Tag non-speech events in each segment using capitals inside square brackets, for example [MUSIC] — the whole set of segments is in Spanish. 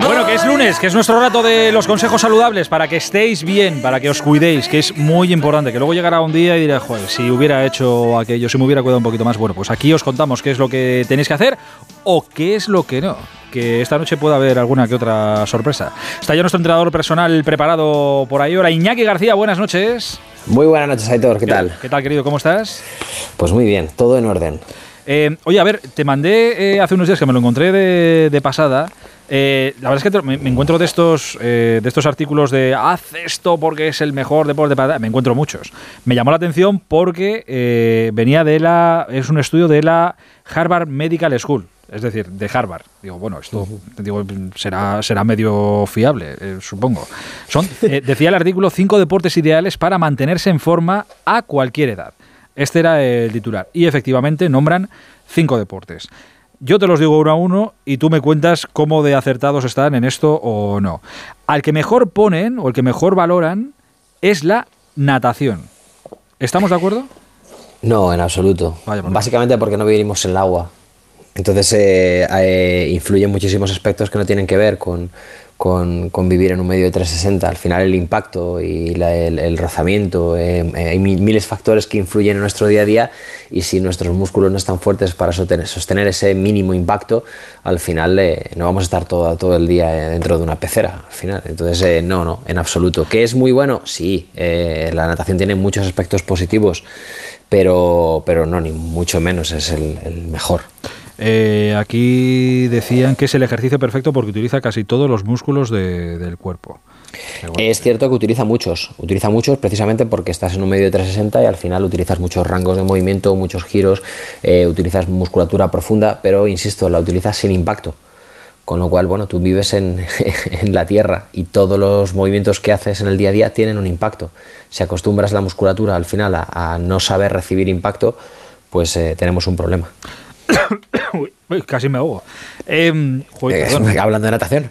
Bueno, que es lunes, que es nuestro rato de los consejos saludables para que estéis bien, para que os cuidéis, que es muy importante. Que luego llegará un día y diré, joder, si hubiera hecho aquello, si me hubiera cuidado un poquito más. Bueno, pues aquí os contamos qué es lo que tenéis que hacer o qué es lo que no. Que esta noche pueda haber alguna que otra sorpresa. Está ya nuestro entrenador personal preparado por ahí. Ahora, Iñaki García, buenas noches. Muy buenas noches, Aitor, ¿qué tal? ¿Qué tal, querido? ¿Cómo estás? Pues muy bien, todo en orden. Eh, oye, a ver, te mandé eh, hace unos días que me lo encontré de, pasada. Eh, la verdad es que me, encuentro de estos, de estos artículos de haz esto porque es el mejor deporte para... Me encuentro muchos. Me llamó la atención porque venía de la... Es un estudio de la Harvard Medical School. Es decir, de Harvard. Digo, bueno, esto digo, será, será medio fiable, supongo. Son, decía el artículo, cinco deportes ideales para mantenerse en forma a cualquier edad. Este era el titular. Y efectivamente nombran cinco deportes. Yo te los digo uno a uno y tú me cuentas cómo de acertados están en esto o no. Al que mejor ponen o el que mejor valoran es la natación. ¿Estamos de acuerdo? No, en absoluto. Básicamente porque no vivimos en el agua. Entonces eh, eh, influyen muchísimos aspectos que no tienen que ver con, vivir en un medio de 360. Al final el impacto y el, rozamiento, eh, hay miles de factores que influyen en nuestro día a día y si nuestros músculos no están fuertes para sostener, ese mínimo impacto, al final no vamos a estar todo, todo el día dentro de una pecera. Al final. Entonces, no, no, en absoluto. ¿Qué es muy bueno? Sí, la natación tiene muchos aspectos positivos, pero, pero no, ni mucho menos es el mejor. Eh, aquí decían que es el ejercicio perfecto porque utiliza casi todos los músculos del cuerpo. Es cierto que utiliza muchos, utiliza muchos precisamente porque estás en un medio de 360 y al final utilizas muchos rangos de movimiento, muchos giros, eh, utilizas musculatura profunda, pero insisto, la utilizas sin impacto. Con lo cual, bueno, tú vives en, [LAUGHS] la tierra y todos los movimientos que haces en el día a día tienen un impacto. Si acostumbras la musculatura al final a, no saber recibir impacto, pues eh, tenemos un problema. [COUGHS] casi me ahogo. Em, eh, hablando de natación.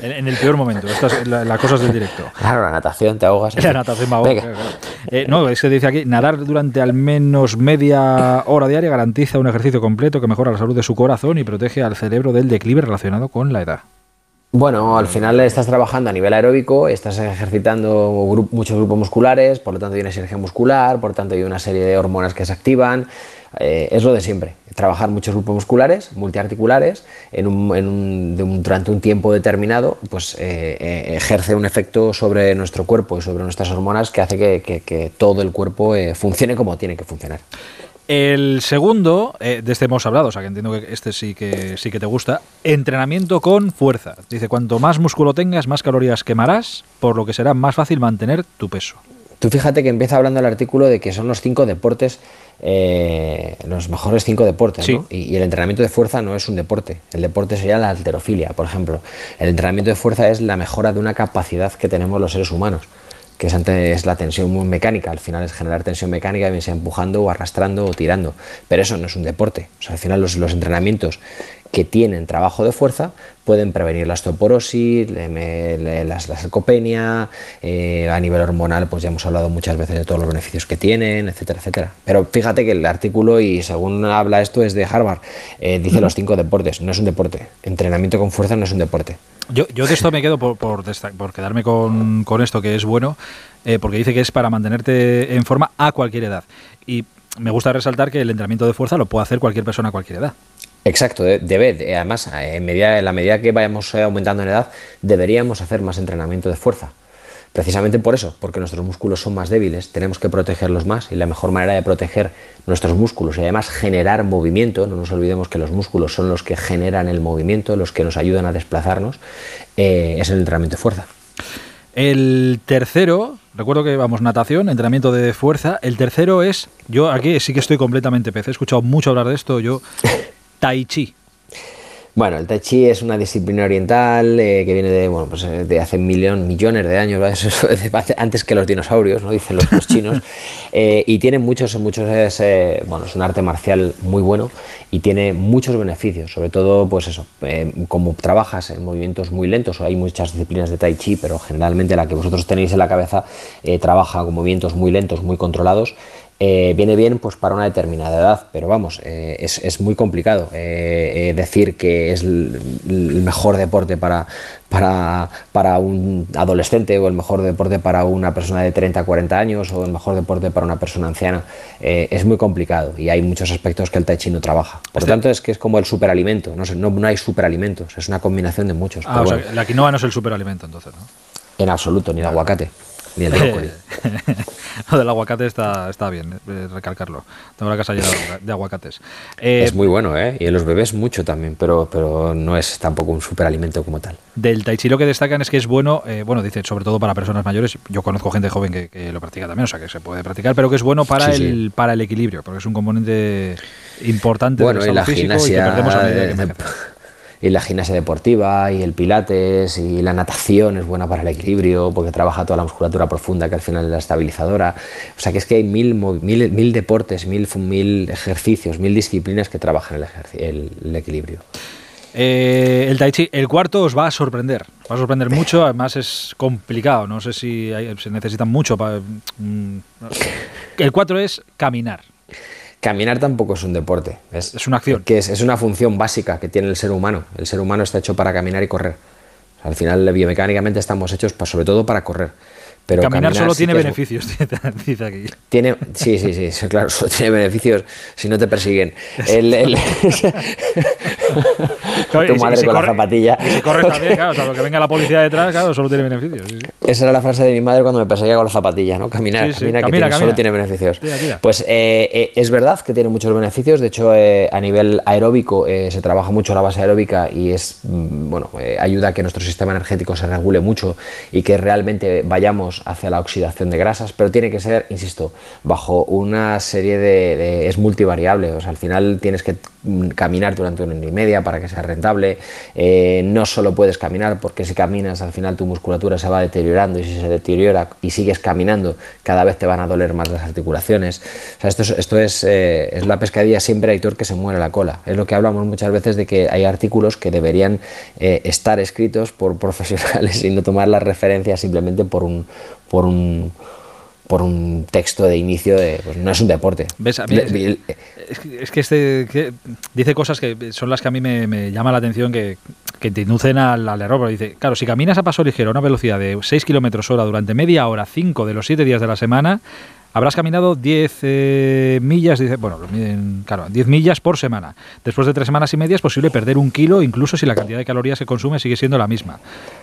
en, el peor momento, estas las cosas del directo. Claro, la natación te ahogas. La natación me ahoga. Eh, no, es que dice aquí, nadar durante al menos media hora diaria garantiza un ejercicio completo que mejora la salud de su corazón y protege al cerebro del declive relacionado con la edad. Bueno, al final estás trabajando a nivel aeróbico, estás ejercitando muchos grupos musculares, por lo tanto hay una sinergia muscular, por lo tanto hay una serie de hormonas que se activan. Eh, es lo de siempre, trabajar muchos grupos musculares, multiarticulares, durante un tiempo determinado, pues eh, eh, ejerce un efecto sobre nuestro cuerpo y sobre nuestras hormonas que hace que, todo el cuerpo funcione como tiene que funcionar. El segundo, de este hemos hablado, o sea que entiendo que este sí que sí que te gusta, entrenamiento con fuerza. Dice, cuanto más músculo tengas, más calorías quemarás, por lo que será más fácil mantener tu peso. Tú fíjate que empieza hablando el artículo de que son los cinco deportes, eh, los mejores cinco deportes, ¿no? y, el entrenamiento de fuerza no es un deporte. El deporte sería la alterofilia, por ejemplo. El entrenamiento de fuerza es la mejora de una capacidad que tenemos los seres humanos, que es, es la tensión mecánica. Al final es generar tensión mecánica, bien sea empujando o arrastrando o tirando. Pero eso no es un deporte. O sea, al final los, los entrenamientos que tienen trabajo de fuerza pueden prevenir la osteoporosis, la, sarcopenia, eh, a nivel hormonal, pues ya hemos hablado muchas veces de todos los beneficios que tienen, etcétera, etcétera. Pero fíjate que el artículo, y según habla esto, es de Harvard, eh, dice los cinco deportes, no es un deporte. Entrenamiento con fuerza no es un deporte. Yo, yo de esto me quedo por, por, quedarme con, esto que es bueno, eh, porque dice que es para mantenerte en forma a cualquier edad. Y me gusta resaltar que el entrenamiento de fuerza lo puede hacer cualquier persona a cualquier edad. Exacto, debe, además, en, medida, en la medida que vayamos eh, aumentando en edad, deberíamos hacer más entrenamiento de fuerza. Precisamente por eso, porque nuestros músculos son más débiles, tenemos que protegerlos más y la mejor manera de proteger nuestros músculos y además generar movimiento, no nos olvidemos que los músculos son los que generan el movimiento, los que nos ayudan a desplazarnos, eh, es el entrenamiento de fuerza. El tercero, recuerdo que vamos, natación, entrenamiento de fuerza. El tercero es, yo aquí sí que estoy completamente pez, he escuchado mucho hablar de esto, yo [LAUGHS] Tai Chi. Bueno, el Tai Chi es una disciplina oriental eh, que viene de, bueno, pues, eh, de hace millón, millones de años, [LAUGHS] antes que los dinosaurios, ¿no? dicen los, chinos, [LAUGHS] eh, y tiene muchos, muchos bueno, es un arte marcial muy bueno y tiene muchos beneficios, sobre todo, pues eso, como trabajas en movimientos muy lentos, hay muchas disciplinas de Tai Chi, pero generalmente la que vosotros tenéis en la cabeza trabaja con movimientos muy lentos, muy controlados, eh, viene bien pues para una determinada edad, pero vamos, eh, es, muy complicado eh, decir que es el, mejor deporte para, para, para, un adolescente o el mejor deporte para una persona de 30, 40 años o el mejor deporte para una persona anciana. es muy complicado y hay muchos aspectos que el tai chi no trabaja. Por lo este tanto, es que es como el superalimento, no, no, no hay superalimentos, es una combinación de muchos. Ah, o sea, la quinoa no es el superalimento entonces, ¿no? En absoluto, ni el aguacate. Ni el brócoli. [LAUGHS] Lo del aguacate está, está bien, eh, recalcarlo. Tengo la casa llena de aguacates. Eh, es muy bueno, ¿eh? Y en los bebés mucho también, pero, pero no es tampoco un superalimento como tal. Del tai chi lo que destacan es que es bueno, eh, bueno, dicen sobre todo para personas mayores. Yo conozco gente joven que, lo practica también, o sea que se puede practicar, pero que es bueno para, el, para el equilibrio, porque es un componente importante bueno, del la físico y que perdemos a medida que y la gimnasia deportiva y el pilates y la natación es buena para el equilibrio porque trabaja toda la musculatura profunda que al final es la estabilizadora. O sea que es que hay mil, mil, mil deportes, mil, mil ejercicios, mil disciplinas que trabajan el, el, equilibrio. Eh, el Tai Chi, el cuarto os va a sorprender, va a sorprender [LAUGHS] mucho, además es complicado, no sé si se necesitan mucho para... Mm, el cuatro es caminar. Caminar tampoco es un deporte. Es, una acción. Que es, una función básica que tiene el ser humano. El ser humano está hecho para caminar y correr. al final, biomecánicamente estamos hechos sobre todo para correr. Pero caminar, solo tiene beneficios, [LAUGHS] dice aquí. Tiene, sí, sí, sí, claro, solo tiene beneficios si no te persiguen. [LAUGHS] El, [LAUGHS] tu madre con la zapatilla. Y si corres [LAUGHS] también, claro, o sea, lo que venga la policía detrás, claro, solo tiene beneficios. Esa era la frase de mi madre cuando me perseguía con la zapatilla, ¿no? Caminar, camina, que solo tiene beneficios. Pues eh, eh, es verdad que tiene muchos beneficios, de hecho, eh, a nivel aeróbico se trabaja mucho la base aeróbica y es, mm, bueno, ayuda a que nuestro sistema energético se regule mucho y que realmente vayamos hacia la oxidación de grasas, pero tiene que ser, insisto, bajo una serie de, es multivariable, o sea, al final tienes que caminar durante una hora y media para que sea rentable, eh, no solo puedes caminar porque si caminas al final tu musculatura se va deteriorando y si se deteriora y sigues caminando cada vez te van a doler más las articulaciones, esto es, esto es, eh, es la pescadilla siempre hay que se muere la cola, es lo que hablamos muchas veces de que hay artículos que deberían eh, estar escritos por [LAUGHS] profesionales y no tomar las referencias simplemente por un, por un por un texto de inicio de pues no es un deporte. es, que este dice cosas que son las que a mí me, me llama la atención que, que te inducen al, al, error. dice, claro, si caminas a paso ligero a una velocidad de 6 kilómetros hora durante media hora, 5 de los 7 días de la semana, Habrás caminado 10 eh, millas, dice, bueno, claro, 10 millas por semana. Después de tres semanas y media es posible perder un kilo, incluso si la cantidad de calorías que consume sigue siendo la misma.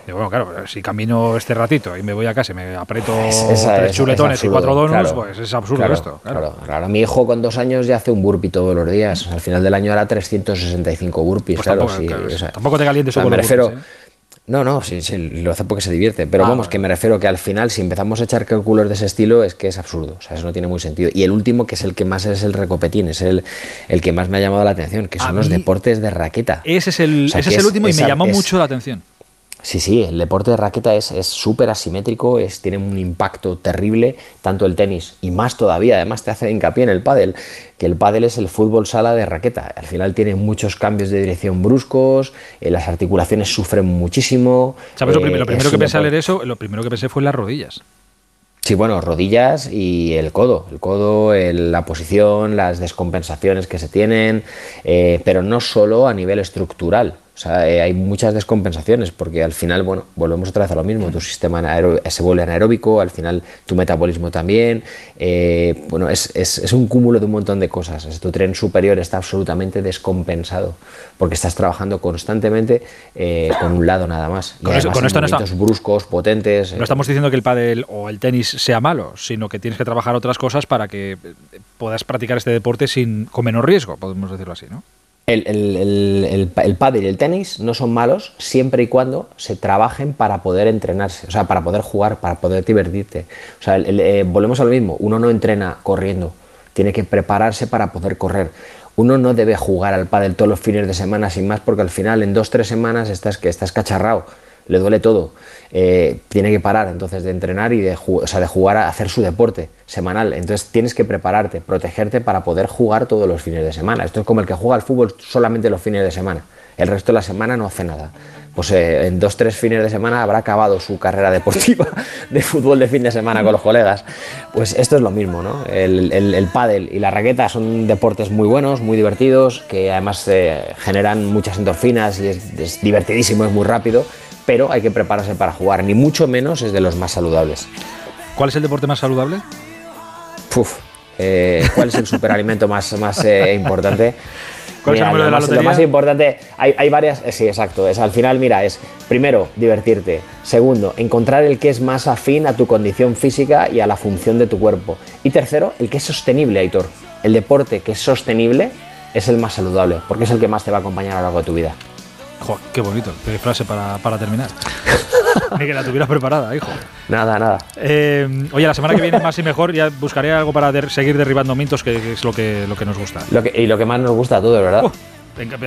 Y bueno, claro, si camino este ratito y me voy a casa y me aprieto tres chuletones y cuatro donuts, pues es absurdo esto. Claro. claro, Mi hijo con dos años ya hace un burpee todos los días. Al final del año hará 365 burpees, pues claro. Tampoco, te calientes o me refiero, no, no, sí, sí, lo hace porque se divierte. Pero ah, vamos, que me refiero que al final, si empezamos a echar cálculos de ese estilo, es que es absurdo. O sea, eso no tiene muy sentido. Y el último, que es el que más es el recopetín, es el, el que más me ha llamado la atención, que son los deportes de raqueta. Ese es el, ese es el último y me llamó mucho la atención. Sí, sí, el deporte de raqueta es súper asimétrico, es, tiene un impacto terrible, tanto el tenis y más todavía, además te hace hincapié en el pádel, que el pádel es el fútbol sala de raqueta, al final tiene muchos cambios de dirección bruscos, eh, las articulaciones sufren muchísimo. ¿Sabes lo, primero, que pensé al leer eso? Lo primero que pensé fue en las rodillas. Sí, bueno, rodillas y el codo. El codo, la posición, las descompensaciones que se tienen, eh, pero no solo a nivel estructural. O sea, eh, hay muchas descompensaciones porque al final, bueno, volvemos otra vez a lo mismo. Tu sistema se vuelve anaeróbico, al final tu metabolismo también. Eh, bueno, es, es, un cúmulo de un montón de cosas. Tu tren superior está absolutamente descompensado porque estás trabajando constantemente eh, con un lado nada más. con, esto no está, bruscos, potentes. No estamos diciendo que el pádel o el tenis sea malo, sino que tienes que trabajar otras cosas para que puedas practicar este deporte sin con menor riesgo, podemos decirlo así, ¿no? El, el, el, pádel y el tenis no son malos siempre y cuando se trabajen para poder entrenarse, o sea, para poder jugar, para poder divertirte. O sea, eh, volvemos a lo mismo, uno no entrena corriendo, tiene que prepararse para poder correr. Uno no debe jugar al pádel todos los fines de semana sin más porque al final en dos, tres semanas estás, que estás cacharrado le duele todo. Eh, tiene que parar entonces de entrenar y de, o de jugar a hacer su deporte semanal. Entonces tienes que prepararte, protegerte para poder jugar todos los fines de semana. Esto es como el que juega al fútbol solamente los fines de semana. El resto de la semana no hace nada pues eh, en dos, tres fines de semana habrá acabado su carrera deportiva [LAUGHS] de fútbol de fin de semana con los colegas. Pues esto es lo mismo, ¿no? El, el, pádel y la raqueta son deportes muy buenos, muy divertidos, que además eh, generan muchas endorfinas y es, divertidísimo, es muy rápido, pero hay que prepararse para jugar, ni mucho menos es de los más saludables. ¿Cuál es el deporte más saludable? Puf, eh, ¿Cuál es el superalimento más, más importante? [LAUGHS] lo, más, importante, hay, varias, eh, sí, exacto, es al final, mira, es primero, divertirte, segundo, encontrar el que es más afín a tu condición física y a la función de tu cuerpo, y tercero, el que es sostenible, Aitor. El deporte que es sostenible es el más saludable, porque es el que más te va a acompañar a lo largo de tu vida. Joder, qué bonito, qué frase para, para terminar. [LAUGHS] Ni que la tuvieras preparada, hijo. Nada, nada. Eh, oye, la semana que viene, más y mejor, ya buscaré algo para seguir derribando mitos, que, es lo que, lo que nos gusta. Lo que, y lo que más nos gusta a todos, ¿verdad?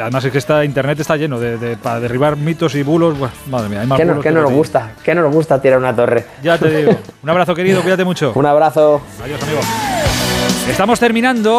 además es que esta internet está lleno de, para derribar mitos y bulos. madre mía, hay más ¿Qué, no, ¿qué no nos gusta? ¿Qué no nos gusta tirar una torre? Ya te digo. [LAUGHS] Un abrazo, querido, cuídate mucho. Un abrazo. Adiós, amigo. Estamos terminando.